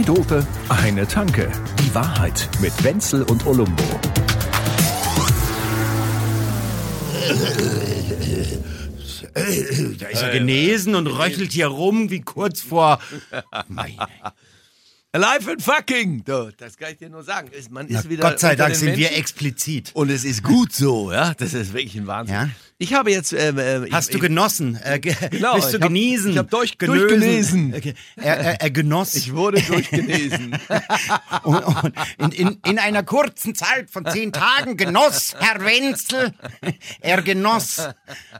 Zwei Dope, eine Tanke. Die Wahrheit mit Wenzel und Olumbo. Da ist er genesen und röchelt hier rum wie kurz vor. Meine. Alive and fucking! Du, das kann ich dir nur sagen. Man ist Na, wieder Gott sei Dank sind wir Menschen. explizit. Und es ist gut so, ja. Das ist wirklich ein Wahnsinn. Ja. Ich habe jetzt. Ähm, Hast ich, du genossen? Äh, ge Genau, bist du ich hab- geniesen? ich hab durch- durchgenesen. Okay. Er, er, er genoss. Ich wurde durchgelesen. und, und in, in, in einer kurzen Zeit von zehn Tagen genoss Herr Wenzel. Er genoss.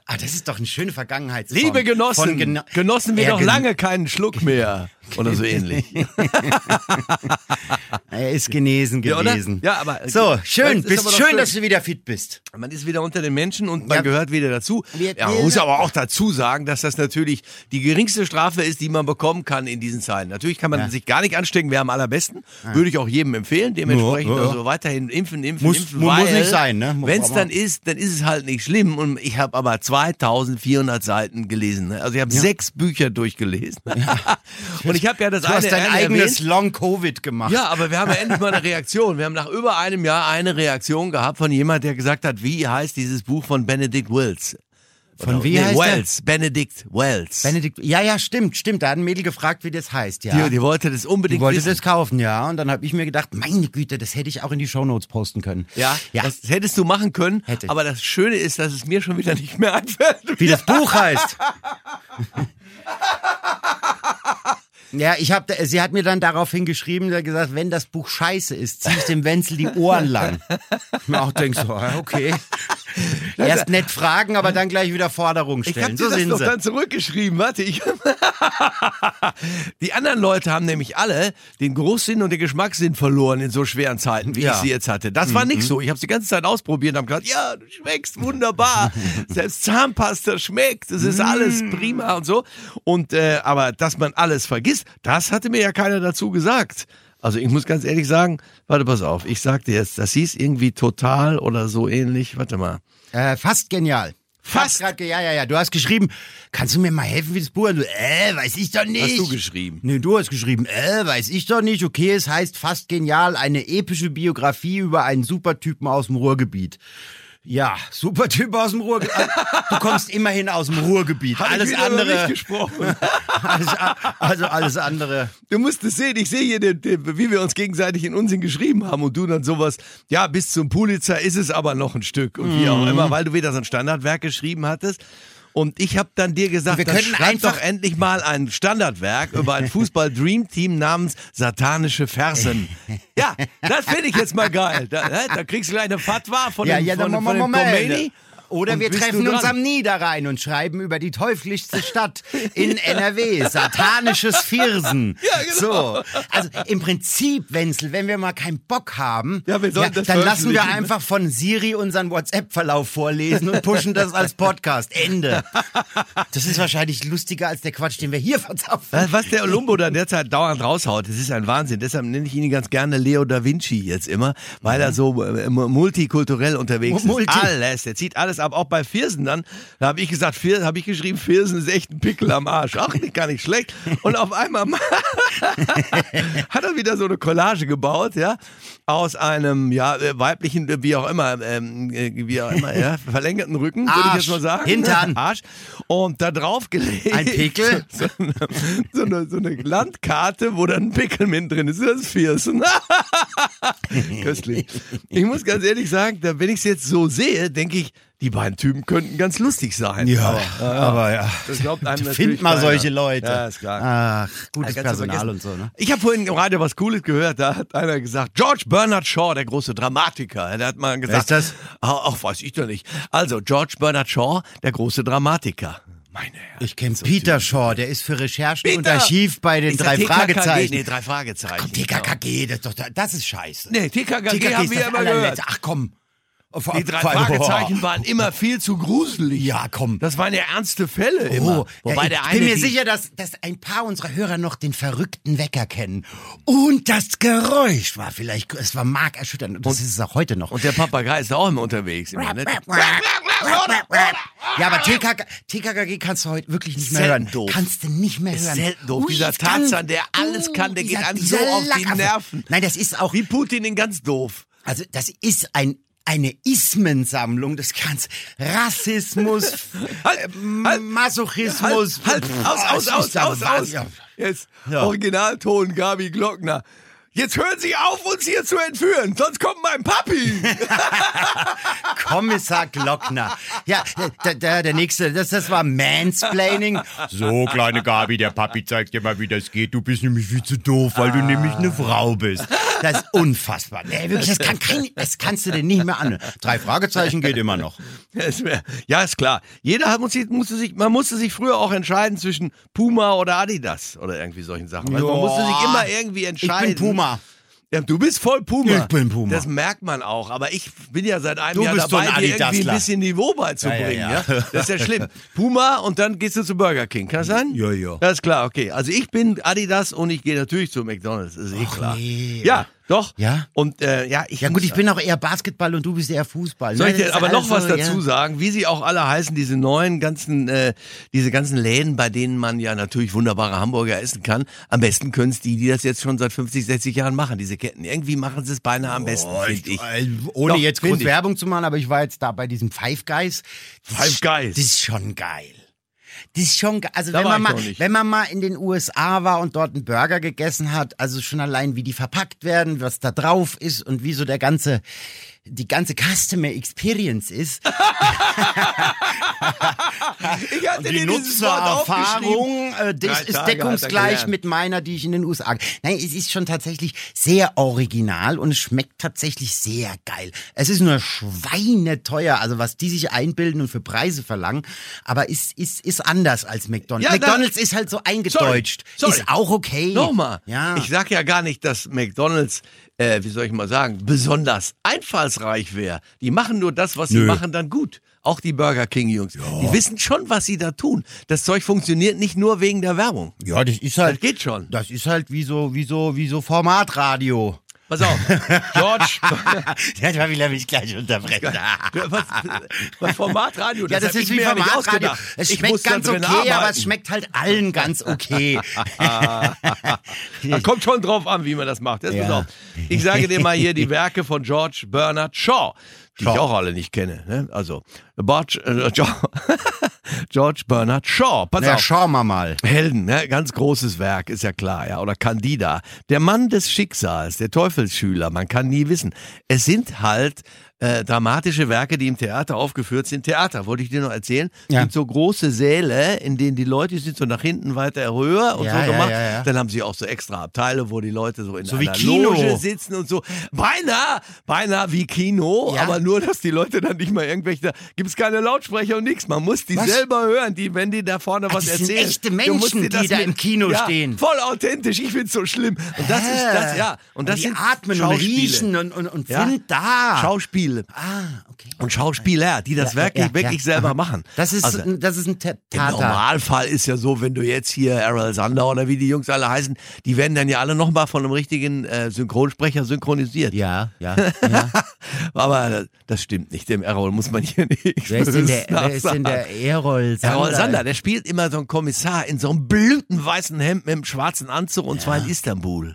Ah, das ist doch eine schöne Vergangenheitsform. Liebe Genossen, geno genossen wir Er doch lange keinen Schluck mehr. Oder so ähnlich. Er ist genesen Ja, oder? gewesen. Ja, aber- So, schön. Bist schön, schön. dass du wieder fit bist. Man ist wieder unter den Menschen und man Ja. gehört wieder dazu. Wir- Ja, man muss aber auch dazu sagen, dass das natürlich die geringste Strafe ist, die man bekommen kann in diesen Zeiten. Natürlich kann man Ja. sich gar nicht anstecken, wäre am allerbesten. Würde ich auch jedem empfehlen. Dementsprechend also weiterhin impfen, impfen, Muss- impfen. muss weil, nicht sein, ne? Wenn es dann ist, dann ist es halt nicht schlimm. Und ich habe aber 2400 Seiten gelesen. ne? Also ich habe sechs Bücher durchgelesen. und ich habe ja das Du eine hast dein eher eigenes erwähnt. Long-Covid gemacht. Ja, aber wir haben ja endlich mal eine Reaktion. Wir haben nach über einem Jahr eine Reaktion gehabt von jemand, der gesagt hat, wie heißt dieses Buch von Benedict Wells? Von Oder- wie nee, heißt der? Wells, Benedict Wells. Benedikt, ja, ja, stimmt, stimmt. Da hat ein Mädel gefragt, wie das heißt, ja. die, die wollte das Die unbedingt wollte wissen. das kaufen, ja. Und dann habe ich mir gedacht, meine Güte, das hätte ich auch in die Shownotes posten können. ja, ja. das hättest du machen können. Hätte ich. Aber das Schöne ist, dass es mir schon wieder nicht mehr einfällt. Wie das Buch heißt. Ja, ich hab, sie hat mir dann daraufhin geschrieben, hat gesagt, wenn das Buch scheiße ist, zieh ich dem Wenzel die Ohren lang. Ich mir auch denk so, ah, okay. Erst nett fragen, aber dann gleich wieder Forderungen Ich habe stellen. dir So das doch sie. dann zurückgeschrieben. Warte, ich. die anderen Leute haben nämlich alle den Geruchssinn und den Geschmackssinn verloren in so schweren Zeiten, wie Ja. Mhm. ich sie jetzt hatte. Das war nicht so. Ich habe die ganze Zeit ausprobiert und habe gesagt, ja, du schmeckst wunderbar. Selbst Zahnpasta schmeckt. Es ist alles Mhm. prima und so. Und äh, aber dass man alles vergisst, das hatte mir ja keiner dazu gesagt. Also ich muss ganz ehrlich sagen, warte, pass auf, ich sag dir jetzt, das hieß irgendwie total oder so ähnlich. Warte mal. Äh, fast genial. Fast? grad ja, ja, ja. Du hast geschrieben, kannst du mir mal helfen, wie das Buch? Und du, äh, weiß ich doch nicht. Hast du geschrieben? Nee, du hast geschrieben, äh, weiß ich doch nicht. Okay, es heißt fast genial, eine epische Biografie über einen Supertypen aus dem Ruhrgebiet. Ja, Supertyp aus dem Ruhrgebiet. Du kommst immerhin aus dem Ruhrgebiet. Hab alles andere. gesprochen. Alles, also alles andere. Du musst es sehen, ich sehe hier, den, den, wie wir uns gegenseitig in Unsinn geschrieben haben und du dann sowas, ja, bis zum Pulitzer ist es aber noch ein Stück und wie auch Mhm. immer, weil du wieder so ein Standardwerk geschrieben hattest. Und ich habe dann dir gesagt, Wir schreib einfach- doch endlich mal ein Standardwerk über ein Fußball-Dream-Team namens Satanische Fersen. Ja, das finde ich jetzt mal geil. Da, da kriegst du gleich eine Fatwa von Ja, dem, ja, von, dem Moment. Khomeini. Oder Und wir treffen uns am Niederrhein und schreiben über die teuflischste Stadt in NRW, satanisches Viersen. Ja, genau. So, also im Prinzip, Wenzel, wenn wir mal keinen Bock haben, Ja, das dann lassen wir einfach von Siri unseren WhatsApp-Verlauf vorlesen und pushen das als Podcast. Ende. Das ist wahrscheinlich lustiger als der Quatsch, den wir hier verzapfen. Was was der Olumbo da derzeit dauernd raushaut, das ist ein Wahnsinn. Deshalb nenne ich ihn ganz gerne Leo da Vinci jetzt immer, weil er so äh, multikulturell unterwegs Multi. ist. Alles, der zieht alles ab, auch bei Viersen dann. Da habe ich gesagt, habe ich geschrieben, Viersen ist echt ein Pickel am Arsch. Ach, nicht, gar nicht schlecht. Und auf einmal hat er wieder so eine Collage gebaut, ja, aus einem ja äh, weiblichen, äh, wie auch immer, ähm, äh, wie auch immer, ja, verlängerten Rücken, würde ich jetzt mal sagen. Hintern. Arsch. Und da drauf gelegt. Ein Pickel? So, eine, so, eine, so eine Landkarte, wo dann ein Pickel mit drin ist. Das ist Viersen. Köstlich. Ich muss ganz ehrlich sagen, da, wenn ich es jetzt so sehe, denke ich, die beiden Typen könnten ganz lustig sein. Ja, aber ja. Das glaubt einem natürlich Find mal keiner. solche Leute. Ja, ist klar. Ach, gutes Ja, Personal und so, ne? Ich habe vorhin im Radio was Cooles gehört. Da hat einer gesagt, George Bernard Shaw, der große Dramatiker. Der hat mal gesagt, Wer ist das? Ach, ach, weiß ich doch nicht. Also George Bernard Shaw, der große Dramatiker. Meine Herren. Ich kenne Peter Shaw, der ist für Recherchen Peter! und Archiv bei den Ist drei TKKG? Fragezeichen. Nee, drei Fragezeichen. Komm, TKKG, das, ist doch, das ist scheiße. Nee, TKKG, TKKG haben ist wir immer gehört. Ach komm. Die drei Fragezeichen waren immer viel zu gruselig. Ja, komm. Das waren ja ernste Fälle immer. Oh, Wobei ja, der ich eine bin mir sicher, dass, dass ein paar unserer Hörer noch den verrückten Wecker kennen. Und das Geräusch war vielleicht, es war markerschütternd. Und das ist es auch heute noch. Und der Papagei ist auch immer unterwegs. Immer, ne? Ja, aber TKK, TKKG kannst du heute wirklich nicht mehr hören. doof. Kannst du nicht mehr hören. selten doof. Ui, Dieser Tarzan, der alles kann, der geht einem so auf die. Nerven. Nein, das ist auch, Wie Putin in ganz doof. also das ist ein eine Ismensammlung des Ganzen. Rassismus, Halt, äh, halt, Masochismus. Halt, halt, aus, aus, aus, aus, aus. Jetzt Ja. Originalton Gabi Glockner. Jetzt hören Sie auf, uns hier zu entführen, sonst kommt mein Papi. Kommissar Glockner. Ja, der, der, der nächste, das, das war Mansplaining. So, kleine Gabi, der Papi zeigt dir mal, wie das geht. Du bist nämlich viel zu doof, weil du nämlich eine Frau bist. Das ist unfassbar. Nee, wirklich, das, kann kein, das kannst du dir nicht mehr an. Drei Fragezeichen geht immer noch. Ja, ist klar. Jeder hat, muss, musste sich, man musste sich früher auch entscheiden zwischen Puma oder Adidas oder irgendwie solchen Sachen. Also man musste sich immer irgendwie Ich entscheiden. bin Puma. Ja, du bist voll Puma. Ich bin Puma. Das merkt man auch. Aber ich bin ja seit einem Du Jahr dabei, ein dir irgendwie ein bisschen Niveau beizubringen. Ja, Ja, ja, ja. Das ist ja schlimm. Puma und dann gehst du zu Burger King. Kann das sein? Ja, ja. Das ist klar, okay. Also ich bin Adidas und ich gehe natürlich zu McDonalds. Das ist eh klar. nee. Ja, doch. Ja? Und äh, ja, ich Ja gut, ich bin auch eher Basketball und du bist eher Fußball. soll ne? ich dir aber noch was also, dazu ja. sagen, wie sie auch alle heißen, diese neuen ganzen, äh, diese ganzen Läden, bei denen man ja natürlich wunderbare Hamburger essen kann. Am besten können es die, die das jetzt schon seit 50, 60 Jahren machen, diese Ketten. Irgendwie machen sie es beinahe am besten, Oh, finde ich. äh, Ohne Doch, jetzt groß. Werbung zu machen, aber ich war jetzt da bei diesem Five Guys. Five Guys. Das ist schon geil. Das ist schon, also Da wenn man, mal, wenn man mal in den USA war und dort einen Burger gegessen hat, also schon allein wie die verpackt werden, was da drauf ist und wie so der ganze, die ganze Customer Experience ist. Ich hatte Die. Nutzererfahrung, äh, das ist deckungsgleich mit meiner, die ich in den USA. Nein, es ist schon tatsächlich sehr original und es schmeckt tatsächlich sehr geil. Es ist nur schweineteuer, also was die sich einbilden und für Preise verlangen, aber ist, ist, ist anders als McDonald's. Ja, McDonald's ist halt so eingedeutscht. Sorry. Ist auch okay. Nochmal. Ja. Ich sag ja gar nicht, dass McDonalds, äh, wie soll ich mal sagen, besonders einfallsreich wäre. Die machen nur das, was sie Nö. machen, dann gut. Auch die Burger King-Jungs. Die wissen schon, was sie da tun. Das Zeug funktioniert nicht nur wegen der Werbung. ja, das ist halt, Das geht schon. das ist halt wie so, wie so, wie so Formatradio. Pass auf. George. Ja, da will er mich gleich unterbrechen. was, was Formatradio? Ja, das ist ich wie Formatradio. Es Ich schmeckt ganz okay, aber arbeiten. es schmeckt halt allen ganz okay. Da kommt schon drauf an, wie man das macht. Jetzt Ja. pass auf. Ich sage dir mal hier die Werke von George Bernard Shaw, die Shaw. ich auch alle nicht kenne. Ne? Also George, äh, George, George Bernard Shaw. Pass Na, auf. schauen wir mal. Helden, ne? ganz großes Werk, ist ja klar, ja. Oder Candida. Der Mann des Schicksals, der Teufelsschüler, man kann nie wissen. Es sind halt äh, dramatische Werke, die im Theater aufgeführt sind. Theater, wollte ich dir noch erzählen. Ja. sind so große Säle, in denen die Leute sind so nach hinten weiter höher und Ja, so gemacht. ja. Dann haben sie auch so extra Abteile, wo die Leute so in So wie einer Kino. Loge sitzen und so. Beinahe, beinahe wie Kino, aber nur, dass die Leute dann nicht mal irgendwelche, da gibt's keine Lautsprecher und nichts. Man muss die Was? selber hören, die, wenn die da vorne was das sind erzählen. echte Du musst Menschen, das die da mit- im Kino stehen. Voll authentisch, ich find's so schlimm. Und das ist das, ja. Und das die sind atmen und riechen und, und, und sind da. Schauspiele. ah, okay. Und Schauspieler, die das Ja, wirklich, ja, wirklich ja. selber machen. Das ist, Also, ein- das ist ein Te- im Tata. Normalfall ist ja so, wenn du jetzt hier Errol Sander oder wie die Jungs alle heißen, die werden dann ja alle nochmal von einem richtigen äh, Synchronsprecher synchronisiert. Ja, ja. Aber das, stimmt nicht. Dem Errol muss man hier nicht. wer, ist denn der, wer ist denn der. Errol Sander? Errol Sander, der spielt immer so einen Kommissar in so einem blütenweißen Hemd mit einem schwarzen Anzug und zwar in Istanbul.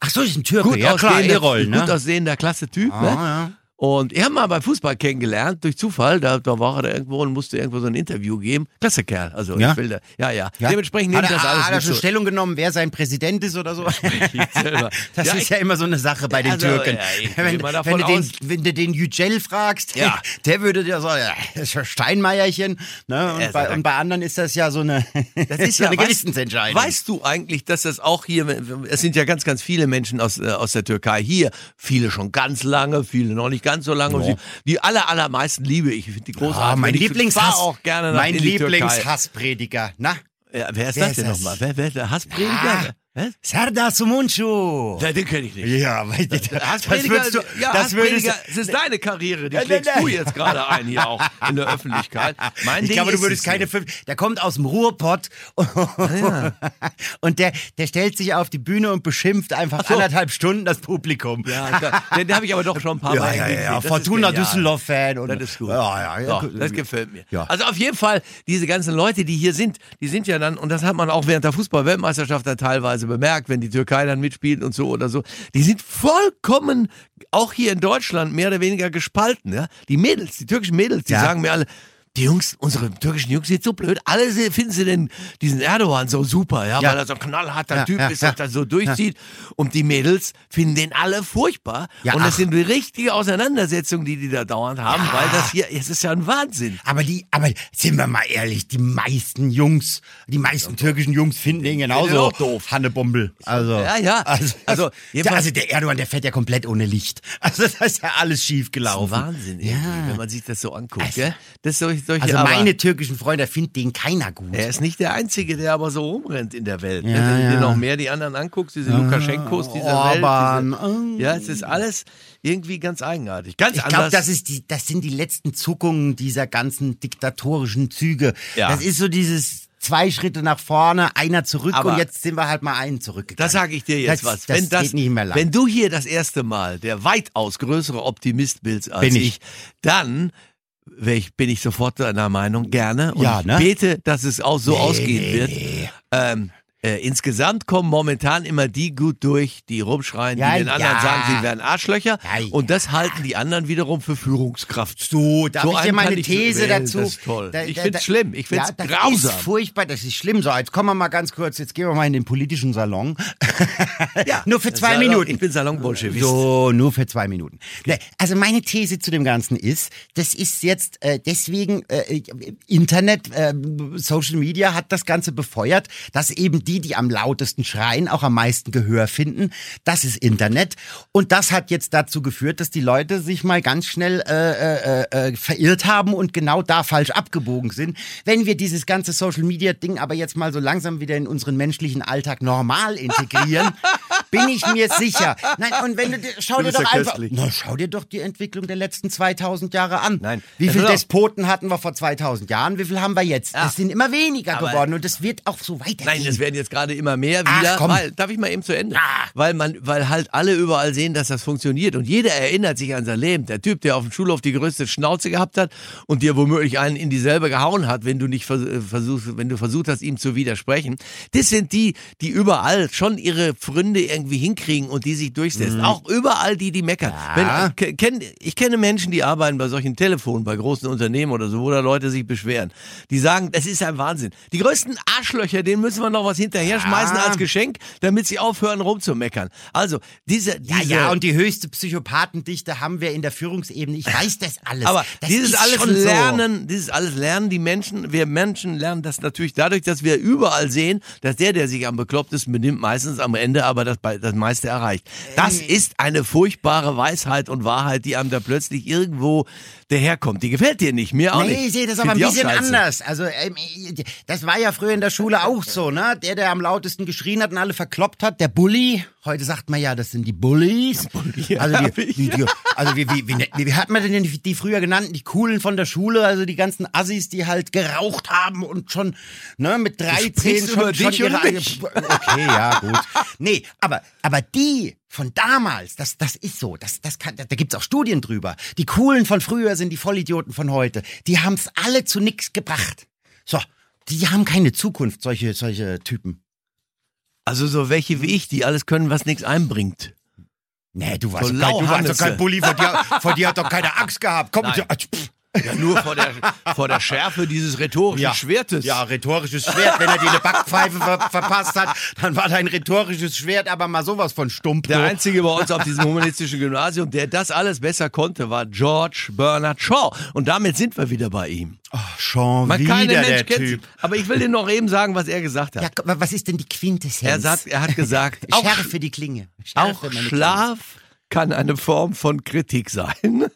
Ach so, ist ein Türke. Gut ja, klar, Errol, ne? gut aussehender, klasse Typ. ah, ne? ja. Und ich habe mal beim Fußball kennengelernt, durch Zufall. Da, da war er da irgendwo und musste irgendwo so ein Interview geben. Klasse Kerl. Also Ja? ich will da, ja, ja. Ja. Dementsprechend hat nimmt er, das alles Hat er schon so. Stellung genommen, wer sein Präsident ist oder so? Das Ja, ist ich- ja immer so eine Sache bei den Also, Türken. wenn, wenn, du den, wenn du den Yücel fragst, der würde dir sagen, ja, das ist Steinmeierchen. Ne? Und, Er bei, und bei anderen ist das ja so eine, Das ist so ja eine weißt- Gewissensentscheidung. Weißt du eigentlich, dass das auch hier, es sind ja ganz, ganz viele Menschen aus, äh, aus der Türkei hier, viele schon ganz lange, viele noch nicht ganz so lange. Ja. Die aller, allermeisten liebe ich. Ich finde die großartig. Ah, mein Lieblingshass, auch gerne nach mein. Lieblingshassprediger. Na, Ja, wer ist Wer das ist denn nochmal? Wer, wer ist der Hassprediger? Ja, Was? Serdar Sumuncu. Ja, den kenne ich nicht. Ja, weil das, das würdest du, ja, das würdest Prediger, es ist deine Karriere, die Ja, schlägst du jetzt gerade ein hier auch in der Öffentlichkeit. Mein Ich Ding glaube, du würdest es keine nicht. fünf. Der kommt aus dem Ruhrpott und der, der stellt sich auf die Bühne und beschimpft einfach so. anderthalb Stunden das Publikum. Ja, da, den, habe ich aber doch schon ein paar Ja, Mal ja, gesehen. ja, Das ist Fortuna. Düsseldorf-Fan. und- Das ist gut. Ja, ja, ja. So, das gefällt mir. Ja. Also auf jeden Fall, diese ganzen Leute, die hier sind, die sind ja dann, und das hat man auch während der Fußball-Weltmeisterschaft dann teilweise bemerkt, wenn die Türkei dann mitspielt und so oder so, die sind vollkommen, auch hier in Deutschland, mehr oder weniger gespalten. Ja? Die Mädels, die türkischen Mädels, die Ja. sagen mir alle, die Jungs, unsere türkischen Jungs sind so blöd. Alle finden sie denn diesen Erdogan so super, ja, Ja. weil er so ein knallharter Ja, Typ ja, ist ja. das so durchzieht. Und die Mädels finden den alle furchtbar. Und das ach. sind richtige Auseinandersetzungen, die die da dauernd haben, weil das hier, es ist ja ein Wahnsinn. Aber die, aber sind wir mal ehrlich, die meisten Jungs, die meisten türkischen Jungs finden genauso den auch doof. Hannebumbel. Also, Ja, ja. Also, Also, also, also der Erdogan, der fährt ja komplett ohne Licht. Also das ist ja alles schief gelaufen. Wahnsinn, Ja. wenn man sich das so anguckt. Also- gell? Das solche, solche, Also aber meine türkischen Freunde finden den keiner gut. er ist nicht der Einzige, der aber so rumrennt in der Welt. ne? Ja, Wenn du dir noch mehr die anderen anguckst, diese Lukaschenkos dieser Orban, Welt. Diese, ja, es ist alles irgendwie ganz eigenartig. Ganz Ich glaube, anders. das ist die, das sind die letzten Zuckungen dieser ganzen diktatorischen Züge. Ja. Das ist so dieses zwei Schritte nach vorne, einer zurück Aber- und jetzt sind wir halt mal einen zurückgegangen. Das sage ich dir jetzt das, was. Das wenn das, geht nicht mehr lang. Wenn du hier das erste Mal der weitaus größere Optimist bist als Bin ich. ich. dann ich, bin ich sofort deiner Meinung, gerne. Und Ja, ich ne? bete, dass es auch so Nee, ausgehen nee, wird. nee. Ähm, äh, insgesamt kommen momentan immer die gut durch, die rumschreien, Ja, die den anderen ja. sagen, sie wären Arschlöcher. Ja, ja. Und das halten die anderen wiederum für Führungskraft. So, darf So ich dir meine ich These wählen, dazu? das ist toll. Da- Ich da- find's da- schlimm. Ich find's ja, das grausam. ist furchtbar, das ist schlimm. So, jetzt kommen wir mal ganz kurz, jetzt gehen wir mal in den politischen Salon. Ja, nur für zwei Salon- Minuten. Ich bin Salon-Bolschewist. So, nur für zwei Minuten. Ne, Also meine These zu dem Ganzen ist, das ist jetzt äh, deswegen äh, Internet, äh, Social Media hat das Ganze befeuert, dass eben die, die am lautesten schreien, auch am meisten Gehör finden. Das ist Internet und das hat jetzt dazu geführt, dass die Leute sich mal ganz schnell äh, äh, äh, verirrt haben und genau da falsch abgebogen sind. Wenn wir dieses ganze Social Media Ding aber jetzt mal so langsam wieder in unseren menschlichen Alltag normal integrieren, bin ich mir sicher. Nein, und wenn du schau dir doch ja einfach, na, schau dir doch die Entwicklung der letzten 2000 Jahre an. Nein. Wie viele. Despoten hatten wir vor 2000 Jahren? Wie viel haben wir jetzt? Ja. Es sind immer weniger Aber- geworden und es wird auch so weitergehen. Nein, es werden jetzt gerade immer mehr Ach, wieder. komm. Weil, darf ich mal eben zu Ende? Ja. Weil man, weil halt alle überall sehen, dass das funktioniert. Und jeder erinnert sich an sein Leben. Der Typ, der auf dem Schulhof die größte Schnauze gehabt hat und dir womöglich einen in dieselbe gehauen hat, wenn du nicht äh, versuchst, wenn du versucht hast, ihm zu widersprechen. Das sind die, die überall schon ihre Fründe irgendwie hinkriegen und die sich durchsetzen. Auch überall die, die meckern. Mhm. Ja. Wenn, ke- kenn, ich kenne Menschen, die arbeiten bei solchen Telefonen, bei großen Unternehmen oder so, wo da Leute sich beschweren. Die sagen, das ist ein Wahnsinn. Die größten Arschlöcher, denen müssen wir noch was hinterher schmeißen Ja. als Geschenk, damit sie aufhören rumzumeckern. Also, diese, ja, diese ja, und die höchste Psychopathendichte haben wir in der Führungsebene. Ich weiß das alles. aber das dieses ist alles schon so. lernen, dieses alles lernen die Menschen, wir Menschen lernen das natürlich dadurch, dass wir überall sehen, dass der, der sich am beklopptesten benimmt, meistens am Ende aber das, das meiste erreicht. Das ist eine furchtbare Weisheit und Wahrheit, die einem da plötzlich irgendwo daherkommt. Die gefällt dir nicht, mir auch nicht. Nee, ich sehe das aber ein bisschen anders. Also ähm, das war ja früher in der Schule auch so, ne? Der, der am lautesten geschrien hat und alle verkloppt hat, der Bully. Heute sagt man ja, das sind die Bullies. also die, die, die, also wie, wie, wie, wie, hat man denn die, die früher genannt? Die coolen von der Schule, also die ganzen Assis, die halt geraucht haben und schon ne, mit 13 sprichst schon, über schon ihre. Okay, ja, gut. Nee, aber, aber die von damals, das, das ist so, das, das kann, da, da gibt's auch Studien drüber. Die Coolen von früher sind die Vollidioten von heute. Die haben's alle zu nix gebracht. So, die haben keine Zukunft, solche, solche Typen. Also so welche wie ich, die alles können, was nichts einbringt. Nee, du warst, So doch kein, du warst doch kein Bulli, vor dir, vor dir hat doch keine Angst gehabt. Komm, Nein. also, pff. Ja, nur vor der, vor der Schärfe dieses rhetorischen Schwertes. Ja, rhetorisches Schwert. Wenn er dir eine Backpfeife ver verpasst hat, dann war dein rhetorisches Schwert aber mal sowas von stumpf. Der einzige bei uns auf diesem humanistischen Gymnasium, der das alles besser konnte, war George Bernard Shaw. Und damit sind wir wieder bei ihm. Ach, schon Man wieder kann den der Mensch kennen. Typ. Aber ich will dir noch eben sagen, was er gesagt hat. Ja, was ist denn die Quintessenz? er, sagt, er hat gesagt, auch, Schärfe die Klinge. Schärfe auch meine Schlaf kann eine Form von Kritik sein.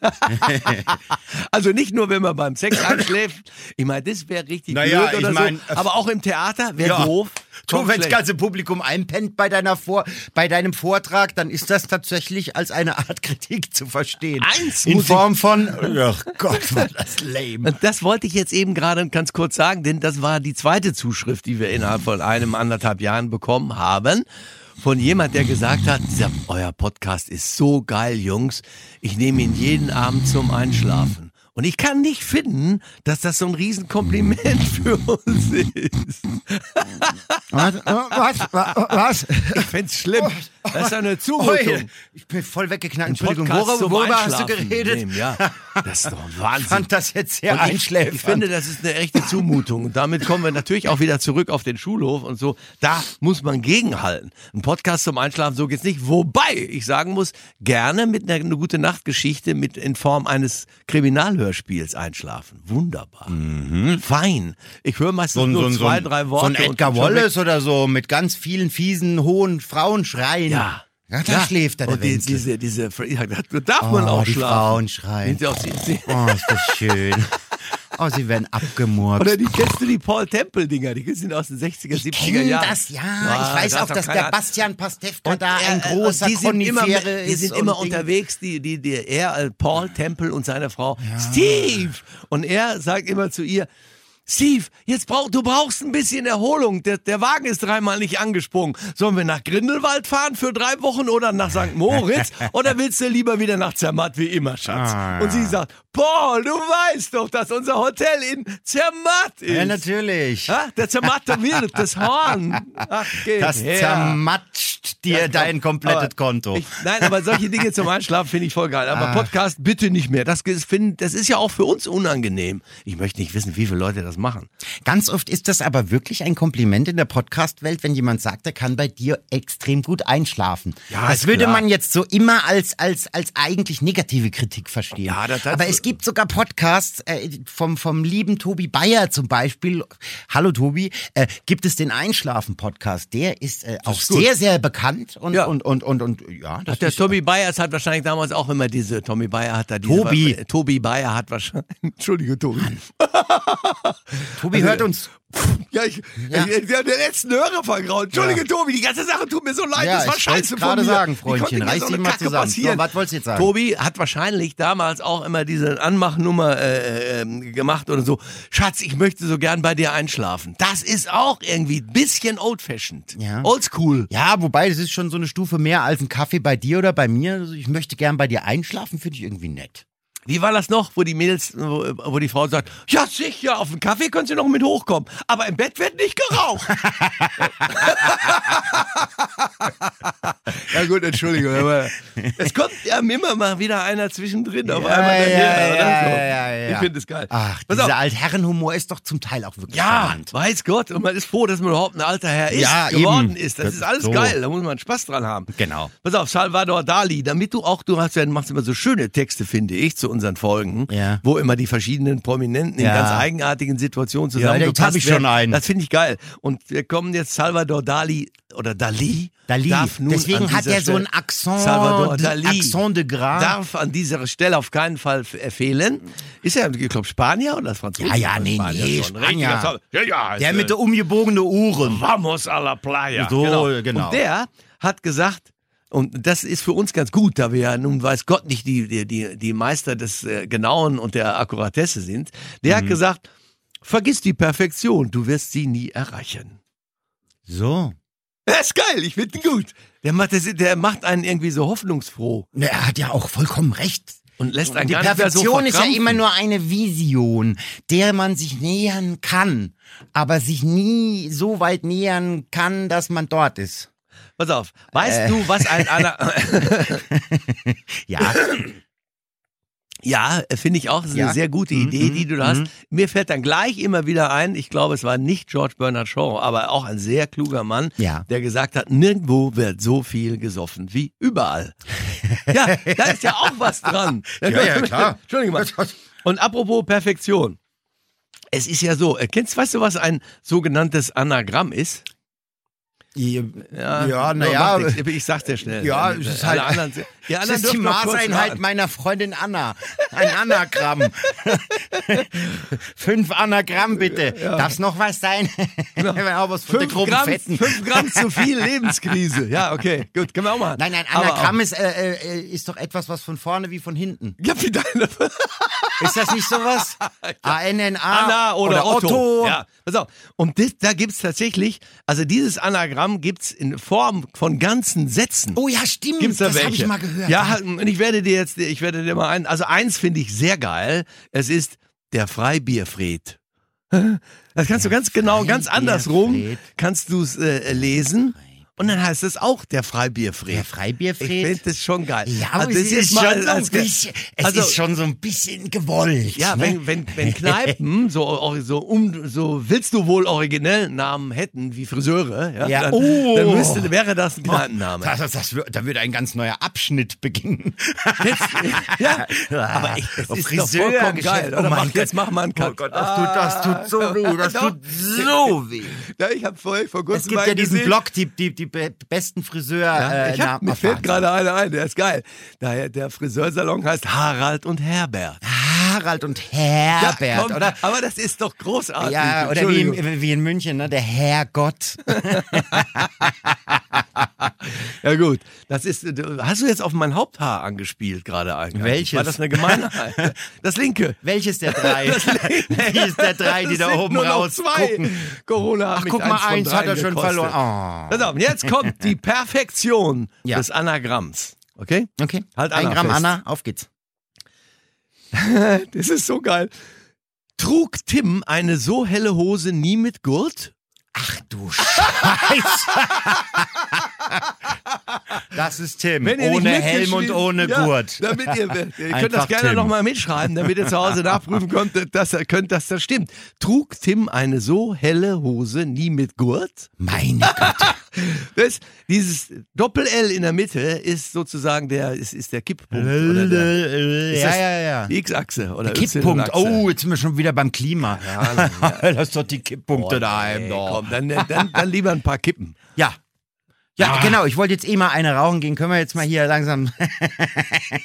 also nicht nur, wenn man beim Sex einschläft. Ich meine, das wäre richtig Naja, blöd oder ich mein, so. Aber auch im Theater wäre Ja. doof. Du, wenn das ganze Publikum einpennt bei, deiner Vor bei deinem Vortrag, dann ist das tatsächlich als eine Art Kritik zu verstehen. Eins In Form von, ach Gott, war das lame. Und das wollte ich jetzt eben gerade ganz kurz sagen, denn das war die zweite Zuschrift, die wir innerhalb von einem, anderthalb Jahren bekommen haben. Von jemand, der gesagt hat, euer Podcast ist so geil, Jungs. Ich nehme ihn jeden Abend zum Einschlafen. Und ich kann nicht finden, dass das so ein Riesenkompliment für uns ist. Was? Was? Was? Ich find's schlimm. Das ist eine Zumutung. ich bin voll weggeknackt. Entschuldigung, Podcast worüber, worüber hast du geredet? nehmen, ja, das ist doch Ich Wahnsinn. fand das jetzt sehr ich, einschläfernd. ich finde, das ist eine echte Zumutung. Und damit kommen wir natürlich auch wieder zurück auf den Schulhof und so. Da muss man gegenhalten. Ein Podcast zum Einschlafen, so geht's nicht. Wobei ich sagen muss, gerne mit einer eine gute Nachtgeschichte mit in Form eines Kriminalhörspiels einschlafen. Wunderbar. Fein. Ich höre meistens Mhm. so nur so zwei, so drei Worte. So ein Edgar. Wallace oder so mit ganz vielen fiesen, hohen Frauenschreien. Ja. Ja, da schläft er, Und die, diese, diese, ja, da darf Oh, man auch die schlafen. Frauen schreien. Oh, ist das schön. Oh, sie werden abgemurkt. Oder die kennst du die Paul Temple Dinger, die sind aus den 60er, 70er Kenn Jahren. das, ja. Ah, ich weiß da auch, dass der Bastian Pastewka da äh, ein äh, großer die sind immer, die sind und immer unterwegs, die, die, die, er, äh, Paul Temple und seine Frau, Steve. Und er sagt immer zu ihr, Steve, jetzt brauch, du brauchst ein bisschen Erholung. Der, der Wagen ist dreimal nicht angesprungen. Sollen wir nach Grindelwald fahren für drei Wochen oder nach St. Moritz? oder willst du lieber wieder nach Zermatt wie immer, Schatz? Ah. Und sie sagt, Paul, du weißt doch, dass unser Hotel in Zermatt ist. Ja, natürlich. Ha? Der zermatte wird das Horn. Ach, geh Das her. zermatscht dir Ja, dein komplettes aber Konto. Ich, nein, aber solche Dinge zum Einschlafen finde ich voll geil. Aber Ah. Podcast bitte nicht mehr. Das, ist- find- das ist ja auch für uns unangenehm. Ich möchte nicht wissen, wie viele Leute das machen. Ganz oft ist das aber wirklich ein Kompliment in der Podcast-Welt, wenn jemand sagt, er kann bei dir extrem gut einschlafen. Ja, das würde klar. man jetzt so immer als, als, als eigentlich negative Kritik verstehen. Ja, das- das- aber es gibt sogar Podcasts äh, vom, vom lieben Tobi Bayer zum Beispiel. Hallo Tobi, äh, gibt es den Einschlafen-Podcast. Der ist äh, auch ist sehr, sehr bekannt und, Ja. und, und, und, und ja, das Ach, der ist, Tobi Bayers hat wahrscheinlich damals auch immer diese, Tommy Bayer hat da diese, Tobi. Tobi Bayer hat wahrscheinlich, Entschuldige Tobi. Tobi hört uns. Ja, ich, Ja. Ich, ich, der letzten Hörer vergraut. Entschuldige Tobi, die ganze Sache tut mir so leid, Ja, das war ich scheiße gerade sagen, Freundchen, reiß so dich mal Kacke zusammen. passieren? So, was wolltest du jetzt sagen? Tobi hat wahrscheinlich damals auch immer diese Anmachnummer äh, ähm, gemacht oder so. Schatz, ich möchte so gern bei dir einschlafen. Das ist auch irgendwie ein bisschen old-fashioned. Ja. Oldschool. Ja, wobei das ist schon so eine Stufe mehr als ein Kaffee bei dir oder bei mir. Also ich möchte gern bei dir einschlafen, finde ich irgendwie nett. Wie war das noch, wo die Mädels, wo, wo die Frau sagt, ja sicher, auf den Kaffee können Sie noch mit hochkommen, aber im Bett wird nicht geraucht. ja gut, Entschuldigung, aber es kommt ja immer mal wieder einer zwischendrin auf Ja, einmal ja, ja, ja, ja. Ich finde es geil. Ach, Pass dieser auf. Altherrenhumor ist doch zum Teil auch wirklich Ja, charmant. weiß Gott. Und man ist froh, dass man überhaupt ein alter Herr ist, Ja, geworden eben. ist. Das, Das ist alles so. geil. Da muss man Spaß dran haben. Genau. Pass auf, Salvador Dali, damit du auch, du hast ja, machst immer so schöne Texte, finde ich, zu unseren Folgen, Ja. wo immer die verschiedenen Prominenten in Ja. ganz eigenartigen Situationen Ja, zusammengepasst jetzt hab ich schon einen. Das finde ich geil. Und wir kommen jetzt Salvador Dali oder Dali. Dali. Darf nun Deswegen hat er so einen Accent, Salvador Dali Accent de Gras. darf an dieser Stelle auf keinen Fall äh, fehlen. Ist er, ich glaube, Spanier oder Franzose? Ja, ja, nee, Spanier nee, schon. Spanier. Ja, ja. Der mit der umgebogenen Ohren. Vamos a la playa. So, genau. Und der hat gesagt, und das ist für uns ganz gut, da wir ja nun weiß Gott nicht die, die, die, Meister des äh, Genauen und der Akkuratesse sind, der Mhm. hat gesagt, vergiss die Perfektion, du wirst sie nie erreichen. So. Das ist geil, ich finde ihn gut. Der macht, das, der macht einen irgendwie so hoffnungsfroh Na, Er hat ja auch vollkommen recht. und lässt einen Die mehr so Perfektion ist ja immer nur eine Vision, der man sich nähern kann, aber sich nie so weit nähern kann, dass man dort ist. Pass auf, weißt Äh. du, was ein Ana Ja, Ja, finde ich auch. Das ist eine Ja. sehr gute Mhm, Idee, mhm, die du da hast. mhm. Mir fällt dann gleich immer wieder ein, ich glaube, es war nicht George Bernard Shaw, aber auch ein sehr kluger Mann, Ja. der gesagt hat, nirgendwo wird so viel gesoffen wie überall. ja, da ist ja auch was dran. Ja, ja, klar. Entschuldigung mal. Und apropos Perfektion. Es ist ja so, äh, kennst, weißt du, was ein sogenanntes Anagramm ist? Ja, ja naja. nichts. Ich sag's dir schnell. Ja, Die es ist alle halt- anderen, die Das anderen ist die Maßeinheit meiner Freundin Anna. Ein Anagramm. Fünf Anagramm bitte. Darf's noch was sein? Von der Fünf Gramm, fünf Gramm zu viel Lebenskrise. Ja, okay, gut, können wir auch machen. Nein, nein, Anagramm ist, äh, äh, ist doch etwas, was von vorne wie von hinten. Ja, wie deine Ist das nicht sowas? A-N-N-A Anna oder, Otto. Otto. Ja, pass auf. Und das, da gibt's tatsächlich, also dieses Anagramm gibt's in Form von ganzen Sätzen. Oh ja, stimmt. Gibt's da das habe ich mal gehört. Ja, und ich werde dir jetzt, ich werde dir mal ein, also eins finde ich sehr geil. Es ist der Freibierfred. Das kannst du ganz genau, ganz andersrum, kannst du es äh, lesen. Und dann heißt es auch der Freibierfred. Der Ich Freibierfred. finde das schon geil. Ja, Also aber das es ist, mal schon so ein bisschen, es also- ist schon so ein bisschen gewollt. Ja, ne? wenn, wenn, wenn Kneipen so, so, um, so willst du wohl originell Namen hätten wie Friseure, ja, Ja. dann, Oh. dann müsste, wäre das ein Kneipenname. Das, das, das, da würde ein ganz neuer Abschnitt beginnen. ja, aber ich, das ist doch vollkommen geil. Oh Oder mach, Gott. jetzt mach mal einen Cut. Oh Gott, das tut, das tut so weh. Das tut so weh. Ja, ich habe vorher vor Es kurzem gibt mal ja diesen gesehen, Blog, die, die, die be- besten Friseur. Ja, äh, ich hab, na- mir fällt gerade einer ein, der ist geil. Daher, der Friseursalon heißt Harald und Herbert. Harald und Herbert, komm, oder? Aber das ist doch großartig. Ja, oder wie, in, wie in München, ne? der Herrgott. Ja gut, das ist. Hast du jetzt auf mein Haupthaar angespielt gerade eigentlich? Welches? War das eine Gemeinheit? Das linke. Welches der drei? Welches der drei, die da oben raus gucken? Corona hat Ach, guck mal, eins, hat er schon gekostet. verloren. Oh. Auf, jetzt kommt die Perfektion Ja. des Anagramms. Okay? Okay, Halt ein Anna Gramm fest. Anna, auf geht's. Das ist so geil. Trug Tim eine so helle Hose nie mit Gurt? Ach du Scheiße. Das ist Tim. Ohne Helm und ohne ja, Gurt. Damit ihr, ihr könnt das gerne nochmal mitschreiben, damit ihr zu Hause nachprüfen könnt, dass, könnt, dass das stimmt. Trug Tim eine so helle Hose nie mit Gurt? Meine Güte. Das, dieses Doppel-L in der Mitte ist sozusagen der, ist, ist der Kipppunkt. Oder der, ist ja, das ja, ja. Die X-Achse oder Kipppunkt. Y-Achse. Oh, jetzt sind wir schon wieder beim Klima. Lass doch die Kipppunkte daheim. Ey, doch. komm, dann, dann, dann lieber ein paar Kippen. Ja. Ja, genau. Ich wollte jetzt eh mal eine rauchen gehen. Können wir jetzt mal hier langsam.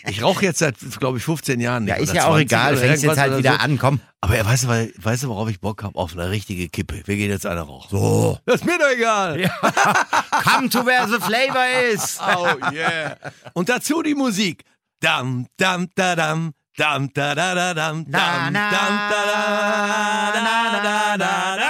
Ich rauche jetzt seit, glaube ich, 15 Jahren nicht. Ja, ist ja auch 20 egal. Fängst jetzt halt wieder so. an. Komm. Aber ja, weißt du, weil- weißt du, worauf ich Bock habe? Auf eine richtige Kippe. Wir gehen jetzt eine rauchen. So. Das ist mir doch egal. Come to where the flavor is. Oh yeah. Und dazu die Musik. Dam, dam, da, dam. Dam, da, da, da, dam, Na, dam, na, dam, da, da, da, da, da, da.